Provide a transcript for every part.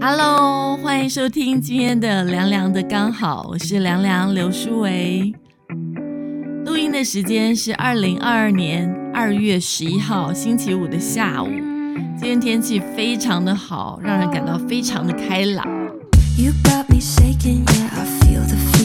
Hello，欢迎收听今天的凉凉的刚好，我是凉凉刘淑维。录音的时间是二零二二年二月十一号星期五的下午。今天天气非常的好，让人感到非常的开朗。You got me shaking, yeah, I feel the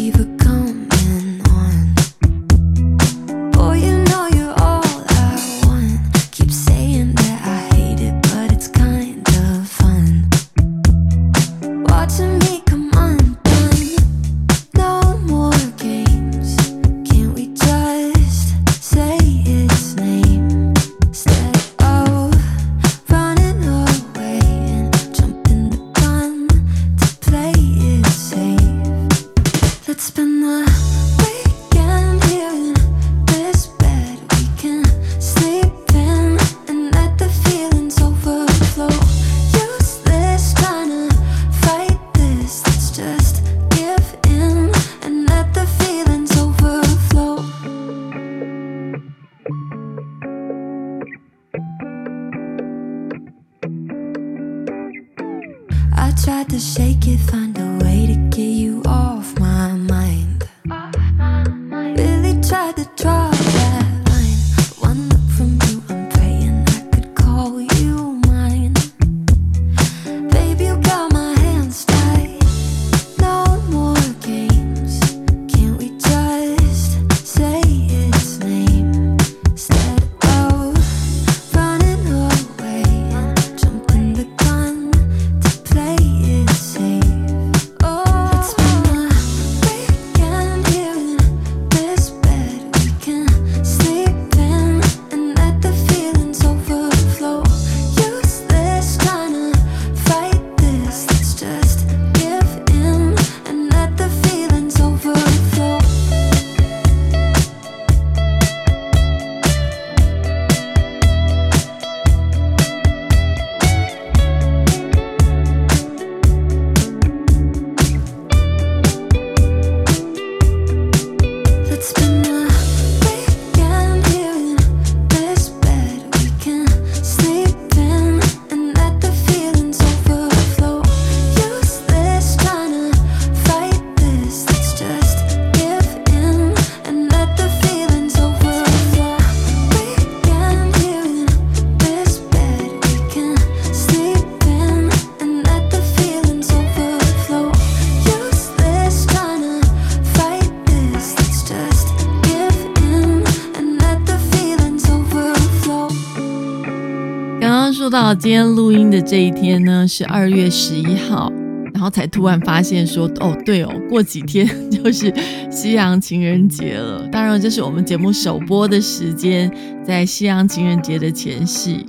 今天录音的这一天呢，是二月十一号，然后才突然发现说，哦，对哦，过几天 就是西洋情人节了。当然，这是我们节目首播的时间，在西洋情人节的前夕。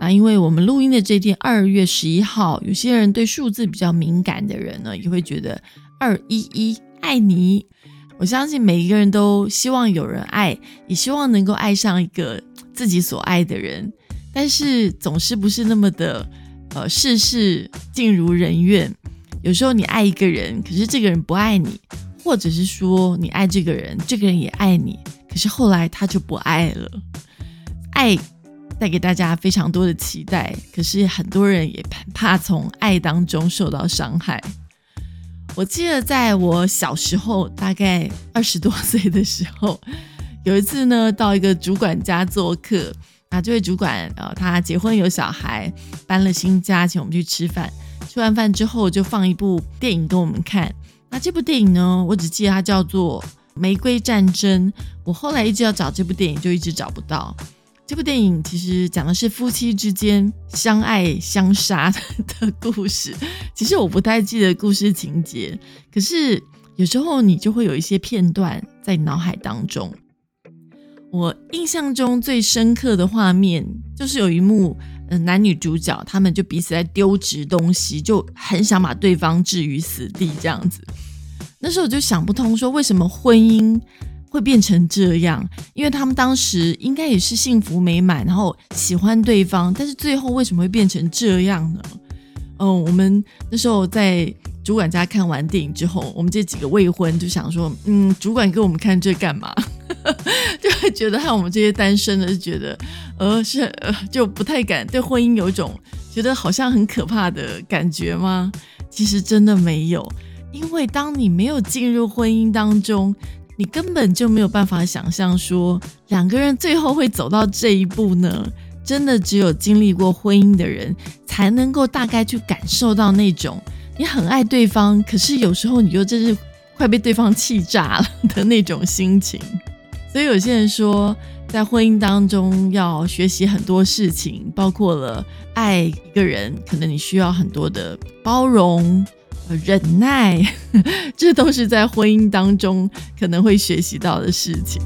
啊，因为我们录音的这一天二月十一号，有些人对数字比较敏感的人呢，也会觉得二一一爱你。我相信每一个人都希望有人爱，也希望能够爱上一个自己所爱的人。但是总是不是那么的，呃，事事尽如人愿。有时候你爱一个人，可是这个人不爱你，或者是说你爱这个人，这个人也爱你，可是后来他就不爱了。爱带给大家非常多的期待，可是很多人也怕从爱当中受到伤害。我记得在我小时候，大概二十多岁的时候，有一次呢，到一个主管家做客。那这位主管，呃，他结婚有小孩，搬了新家，请我们去吃饭。吃完饭之后，就放一部电影给我们看。那这部电影呢，我只记得它叫做《玫瑰战争》。我后来一直要找这部电影，就一直找不到。这部电影其实讲的是夫妻之间相爱相杀的 故事。其实我不太记得故事情节，可是有时候你就会有一些片段在脑海当中。我印象中最深刻的画面，就是有一幕，呃，男女主角他们就彼此在丢掷东西，就很想把对方置于死地这样子。那时候我就想不通，说为什么婚姻会变成这样？因为他们当时应该也是幸福美满，然后喜欢对方，但是最后为什么会变成这样呢？嗯，我们那时候在主管家看完电影之后，我们这几个未婚就想说，嗯，主管给我们看这干嘛？就会觉得，和我们这些单身的，就觉得，呃，是，就不太敢对婚姻有一种，觉得好像很可怕的感觉吗？其实真的没有，因为当你没有进入婚姻当中，你根本就没有办法想象说两个人最后会走到这一步呢。真的只有经历过婚姻的人，才能够大概去感受到那种你很爱对方，可是有时候你就真是快被对方气炸了的那种心情。所以有些人说，在婚姻当中要学习很多事情，包括了爱一个人，可能你需要很多的包容、忍耐，这都是在婚姻当中可能会学习到的事情。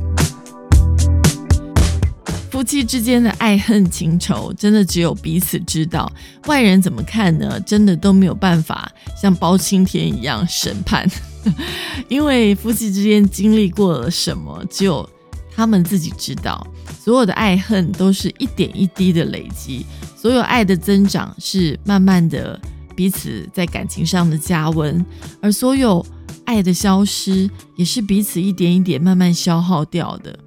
夫妻之间的爱恨情仇，真的只有彼此知道。外人怎么看呢？真的都没有办法像包青天一样审判，因为夫妻之间经历过了什么，只有他们自己知道。所有的爱恨都是一点一滴的累积，所有爱的增长是慢慢的彼此在感情上的加温，而所有爱的消失，也是彼此一点一点慢慢消耗掉的。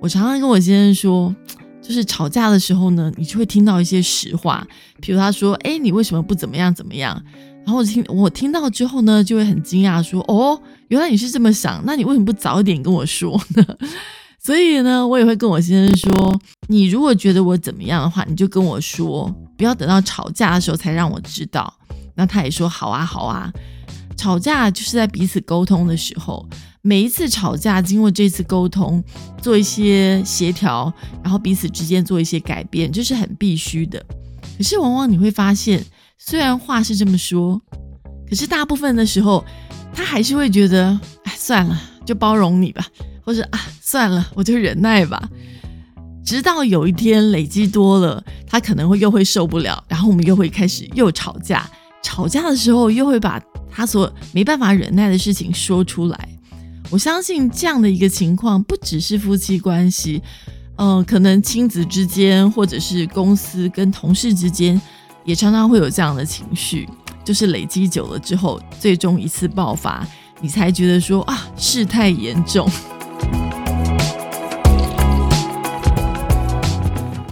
我常常跟我先生说，就是吵架的时候呢，你就会听到一些实话，比如他说：“哎，你为什么不怎么样怎么样？”然后我听我听到之后呢，就会很惊讶，说：“哦，原来你是这么想，那你为什么不早一点跟我说呢？”所以呢，我也会跟我先生说：“你如果觉得我怎么样的话，你就跟我说，不要等到吵架的时候才让我知道。”那他也说：“好啊，好啊。”吵架就是在彼此沟通的时候。每一次吵架，经过这次沟通，做一些协调，然后彼此之间做一些改变，这是很必须的。可是往往你会发现，虽然话是这么说，可是大部分的时候，他还是会觉得，哎，算了，就包容你吧，或者啊，算了，我就忍耐吧。直到有一天累积多了，他可能会又会受不了，然后我们又会开始又吵架。吵架的时候，又会把他所没办法忍耐的事情说出来。我相信这样的一个情况不只是夫妻关系，嗯，可能亲子之间，或者是公司跟同事之间，也常常会有这样的情绪，就是累积久了之后，最终一次爆发，你才觉得说啊，事态严重。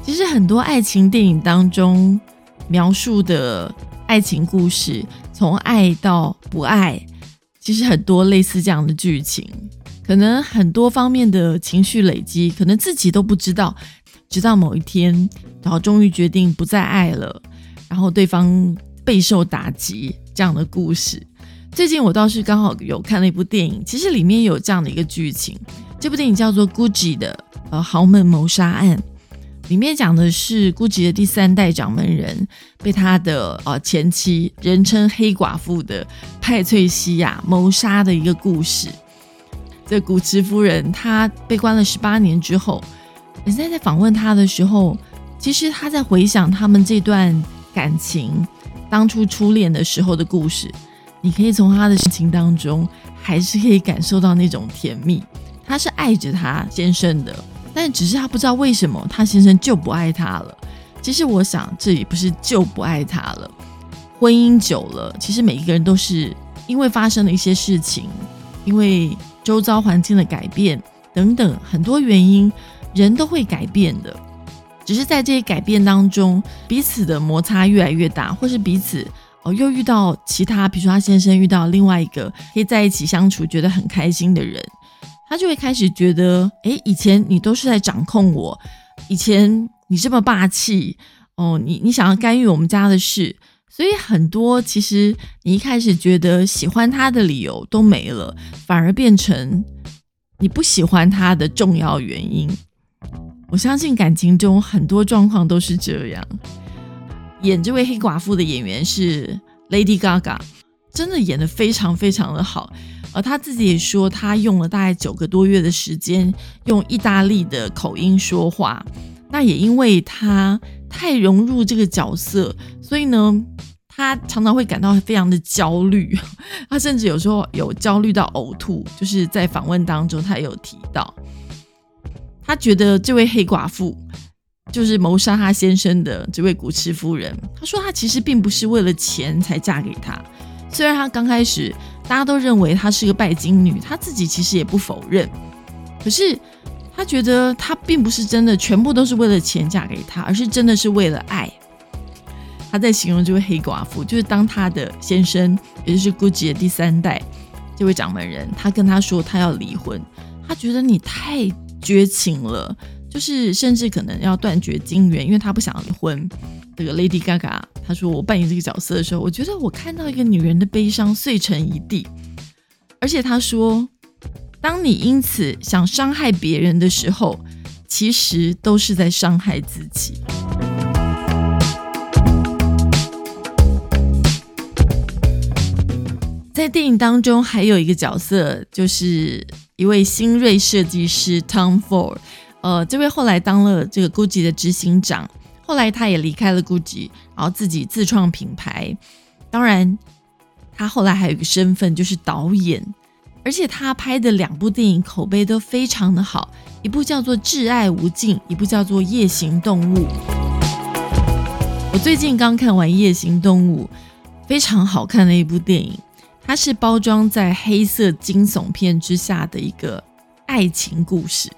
其实很多爱情电影当中描述的爱情故事，从爱到不爱。其实很多类似这样的剧情，可能很多方面的情绪累积，可能自己都不知道，直到某一天，然后终于决定不再爱了，然后对方备受打击这样的故事。最近我倒是刚好有看了一部电影，其实里面有这样的一个剧情。这部电影叫做《Gucci 的呃豪门谋杀案》。里面讲的是 GUCCI 的第三代掌门人被他的呃前妻，人称黑寡妇的派翠西亚谋杀的一个故事。这古驰夫人她被关了十八年之后，人家在访问她的时候，其实她在回想他们这段感情当初初恋的时候的故事。你可以从他的事情当中，还是可以感受到那种甜蜜。她是爱着她先生的。但只是他不知道为什么他先生就不爱他了。其实我想，这也不是就不爱他了。婚姻久了，其实每一个人都是因为发生了一些事情，因为周遭环境的改变等等很多原因，人都会改变的。只是在这些改变当中，彼此的摩擦越来越大，或是彼此哦又遇到其他，比如说他先生遇到另外一个可以在一起相处觉得很开心的人。他就会开始觉得，哎，以前你都是在掌控我，以前你这么霸气，哦，你你想要干预我们家的事，所以很多其实你一开始觉得喜欢他的理由都没了，反而变成你不喜欢他的重要原因。我相信感情中很多状况都是这样。演这位黑寡妇的演员是 Lady Gaga，真的演的非常非常的好。而他自己也说，他用了大概九个多月的时间，用意大利的口音说话。那也因为他太融入这个角色，所以呢，他常常会感到非常的焦虑。他甚至有时候有焦虑到呕吐。就是在访问当中，他有提到，他觉得这位黑寡妇就是谋杀他先生的这位古驰夫人。他说，他其实并不是为了钱才嫁给他。虽然他刚开始大家都认为她是个拜金女，她自己其实也不否认。可是她觉得她并不是真的全部都是为了钱嫁给他，而是真的是为了爱。他在形容这位黑寡妇，就是当他的先生，也就是 Gucci 的第三代这位掌门人，他跟他说他要离婚，他觉得你太绝情了，就是甚至可能要断绝金源，因为他不想离婚。这个 Lady Gaga 他说我扮演这个角色的时候，我觉得我看到一个女人的悲伤碎成一地，而且他说，当你因此想伤害别人的时候，其实都是在伤害自己。在电影当中，还有一个角色，就是一位新锐设计师 Tom Ford。呃，这位后来当了这个 GUCCI 的执行长，后来他也离开了 GUCCI，然后自己自创品牌。当然，他后来还有一个身份就是导演，而且他拍的两部电影口碑都非常的好，一部叫做《挚爱无尽》，一部叫做《夜行动物》。我最近刚看完《夜行动物》，非常好看的一部电影。它是包装在黑色惊悚片之下的一个爱情故事。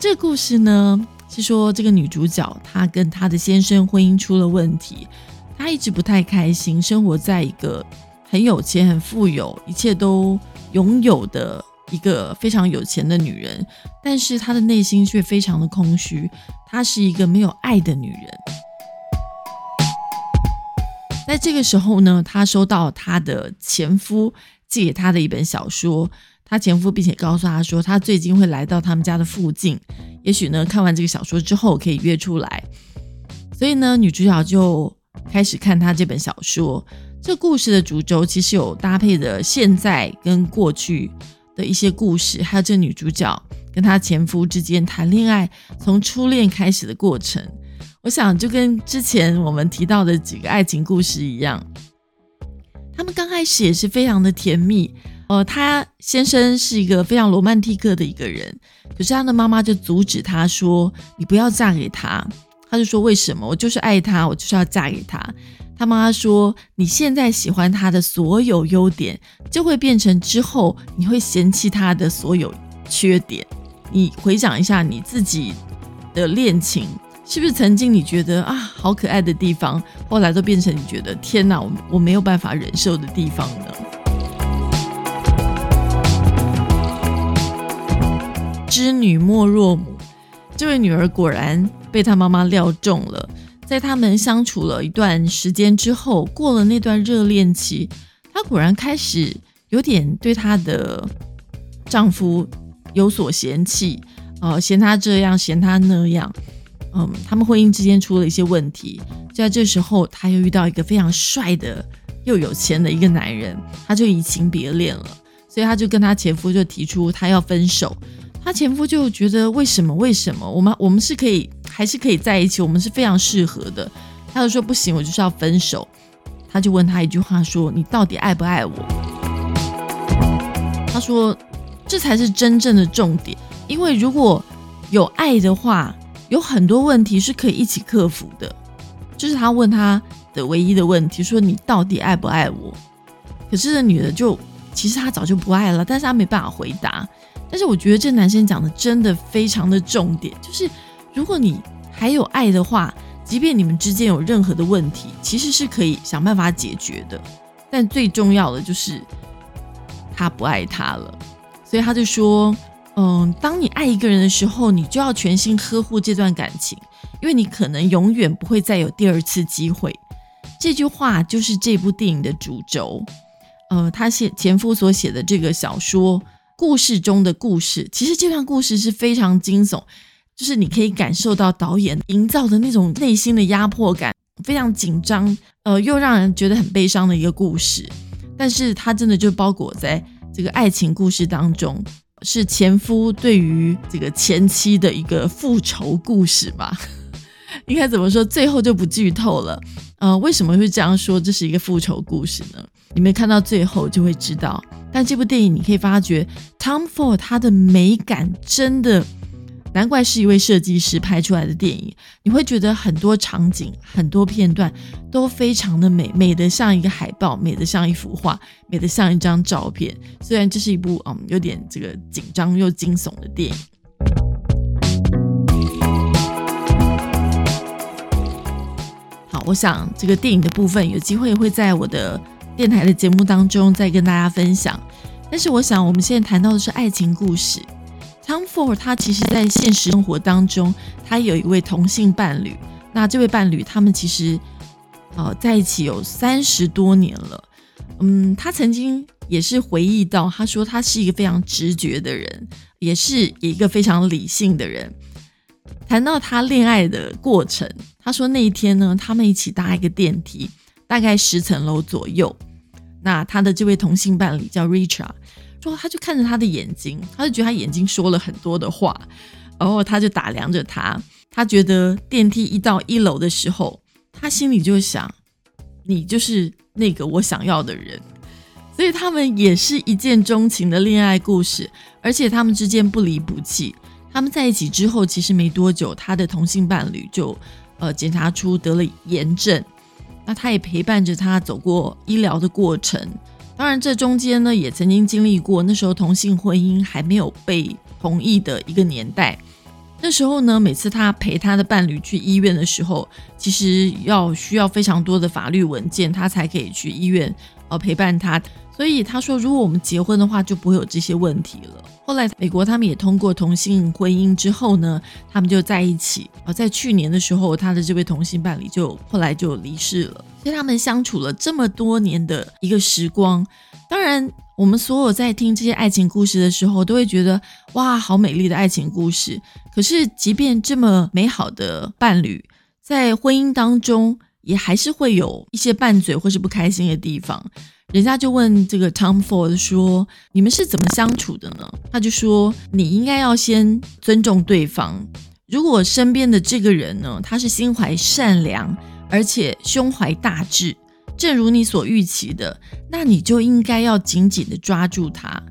这故事呢，是说这个女主角她跟她的先生婚姻出了问题，她一直不太开心，生活在一个很有钱、很富有、一切都拥有的一个非常有钱的女人，但是她的内心却非常的空虚，她是一个没有爱的女人。在这个时候呢，她收到她的前夫寄给她的一本小说，她前夫并且告诉她说，她最近会来到他们家的附近，也许呢看完这个小说之后可以约出来。所以呢，女主角就开始看她这本小说。这故事的主轴其实有搭配的现在跟过去的一些故事，还有这女主角跟她前夫之间谈恋爱，从初恋开始的过程。我想就跟之前我们提到的几个爱情故事一样，他们刚开始也是非常的甜蜜。呃，他先生是一个非常罗曼蒂克的一个人，可是他的妈妈就阻止他说：“你不要嫁给他。”他就说：“为什么？我就是爱他，我就是要嫁给他。”他妈妈说：“你现在喜欢他的所有优点，就会变成之后你会嫌弃他的所有缺点。你回想一下你自己的恋情。”是不是曾经你觉得啊好可爱的地方，后来都变成你觉得天哪，我我没有办法忍受的地方呢？织女莫若母，这位女儿果然被她妈妈料中了。在他们相处了一段时间之后，过了那段热恋期，她果然开始有点对她的丈夫有所嫌弃，呃，嫌他这样，嫌他那样。嗯，他们婚姻之间出了一些问题，就在这时候，她又遇到一个非常帅的又有钱的一个男人，她就移情别恋了，所以她就跟她前夫就提出她要分手。她前夫就觉得为什么？为什么？我们我们是可以还是可以在一起？我们是非常适合的。他就说不行，我就是要分手。他就问他一句话说：“你到底爱不爱我？”他说：“这才是真正的重点，因为如果有爱的话。”有很多问题是可以一起克服的，这是他问他的唯一的问题，说你到底爱不爱我？可是这女的就其实她早就不爱了，但是她没办法回答。但是我觉得这男生讲的真的非常的重点，就是如果你还有爱的话，即便你们之间有任何的问题，其实是可以想办法解决的。但最重要的就是他不爱他了，所以他就说。嗯，当你爱一个人的时候，你就要全心呵护这段感情，因为你可能永远不会再有第二次机会。这句话就是这部电影的主轴。呃，他写前夫所写的这个小说故事中的故事，其实这段故事是非常惊悚，就是你可以感受到导演营造的那种内心的压迫感，非常紧张，呃，又让人觉得很悲伤的一个故事。但是它真的就包裹在这个爱情故事当中。是前夫对于这个前妻的一个复仇故事吧？应该怎么说？最后就不剧透了。呃，为什么会这样说？这是一个复仇故事呢？你们看到最后就会知道。但这部电影你可以发觉，Tom Ford 他的美感真的。难怪是一位设计师拍出来的电影，你会觉得很多场景、很多片段都非常的美，美的像一个海报，美的像一幅画，美的像一张照片。虽然这是一部嗯有点这个紧张又惊悚的电影。好，我想这个电影的部分有机会会在我的电台的节目当中再跟大家分享。但是我想我们现在谈到的是爱情故事。Tom Ford 他其实在现实生活当中，他有一位同性伴侣。那这位伴侣他们其实呃在一起有三十多年了。嗯，他曾经也是回忆到，他说他是一个非常直觉的人，也是一个非常理性的人。谈到他恋爱的过程，他说那一天呢，他们一起搭一个电梯，大概十层楼左右。那他的这位同性伴侣叫 Richard，说他就看着他的眼睛，他就觉得他眼睛说了很多的话，然后他就打量着他，他觉得电梯一到一楼的时候，他心里就想，你就是那个我想要的人，所以他们也是一见钟情的恋爱故事，而且他们之间不离不弃。他们在一起之后，其实没多久，他的同性伴侣就呃检查出得了炎症，那他也陪伴着他走过医疗的过程。当然，这中间呢也曾经经历过那时候同性婚姻还没有被同意的一个年代。那时候呢，每次他陪他的伴侣去医院的时候，其实要需要非常多的法律文件，他才可以去医院呃陪伴他。所以他说，如果我们结婚的话，就不会有这些问题了。后来美国他们也通过同性婚姻之后呢，他们就在一起。而在去年的时候，他的这位同性伴侣就后来就离世了。所以他们相处了这么多年的一个时光。当然，我们所有在听这些爱情故事的时候，都会觉得哇，好美丽的爱情故事。可是，即便这么美好的伴侣，在婚姻当中，也还是会有一些拌嘴或是不开心的地方。人家就问这个 Tom Ford 说：“你们是怎么相处的呢？”他就说：“你应该要先尊重对方。如果身边的这个人呢，他是心怀善良，而且胸怀大志，正如你所预期的，那你就应该要紧紧的抓住他，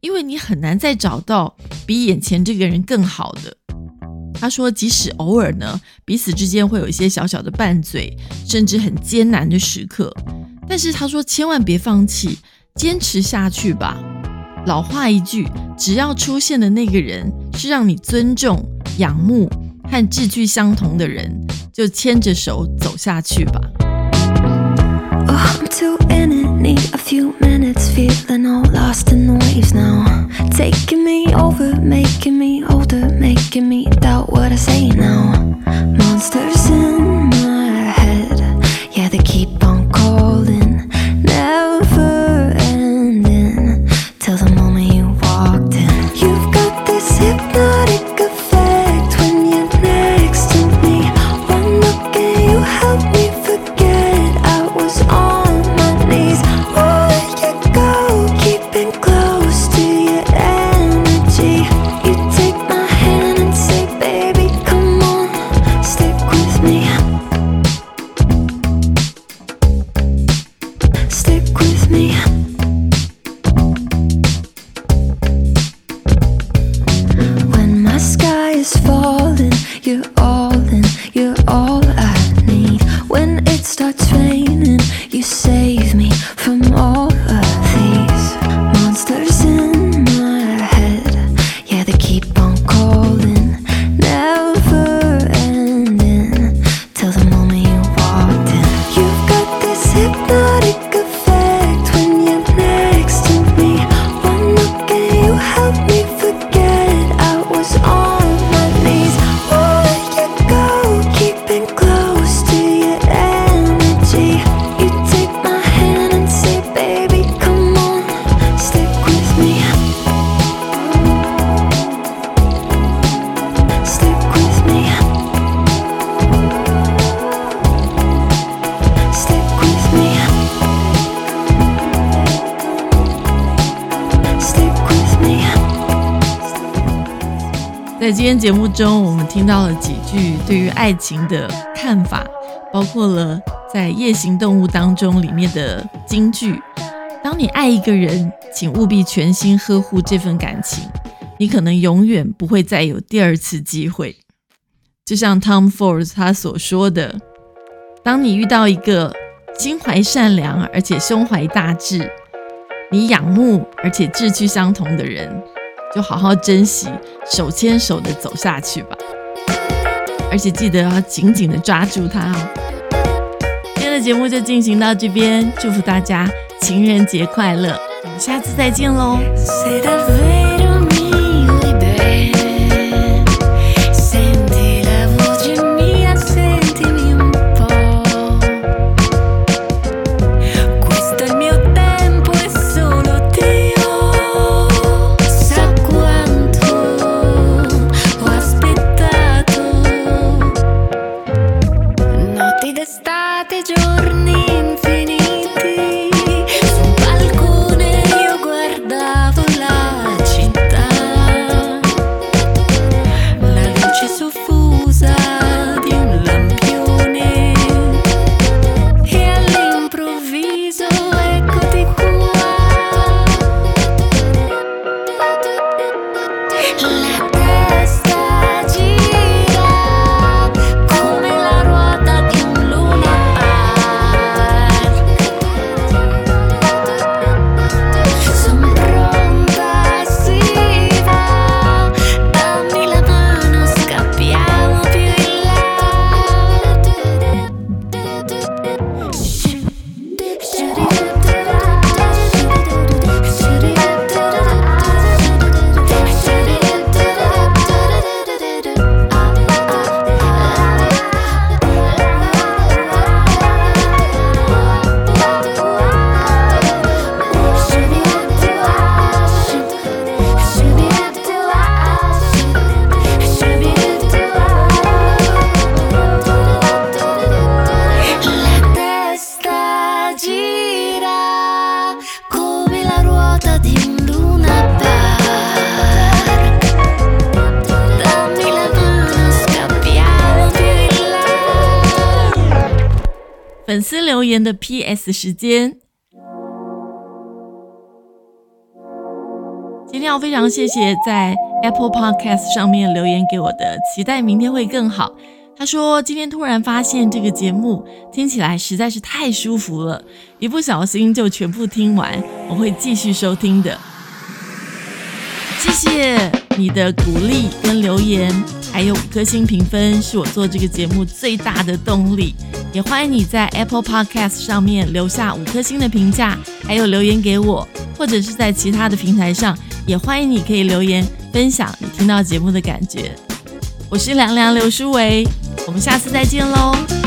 因为你很难再找到比眼前这个人更好的。”他说：“即使偶尔呢，彼此之间会有一些小小的拌嘴，甚至很艰难的时刻。”但是他说，千万别放弃，坚持下去吧。老话一句，只要出现的那个人是让你尊重、仰慕和志趣相同的人，就牵着手走下去吧。Oh, I'm too in it, need a few minutes, feeling all lost in the waves now. Taking me over, making me older, making me doubt what I say now. Monsters in 节目中，我们听到了几句对于爱情的看法，包括了在《夜行动物》当中里面的金句：“当你爱一个人，请务必全心呵护这份感情，你可能永远不会再有第二次机会。”就像 Tom Ford 他所说的：“当你遇到一个心怀善良而且胸怀大志，你仰慕而且志趣相同的人。”就好好珍惜，手牵手的走下去吧，而且记得要紧紧的抓住他哦。今天的节目就进行到这边，祝福大家情人节快乐，我们下次再见喽。粉丝留言的 P.S. 时间，今天要非常谢谢在 Apple Podcast 上面留言给我的，期待明天会更好。他说今天突然发现这个节目听起来实在是太舒服了，一不小心就全部听完，我会继续收听的。谢谢你的鼓励跟留言，还有五颗星评分，是我做这个节目最大的动力。也欢迎你在 Apple Podcast 上面留下五颗星的评价，还有留言给我，或者是在其他的平台上，也欢迎你可以留言分享你听到节目的感觉。我是凉凉刘书维，我们下次再见喽。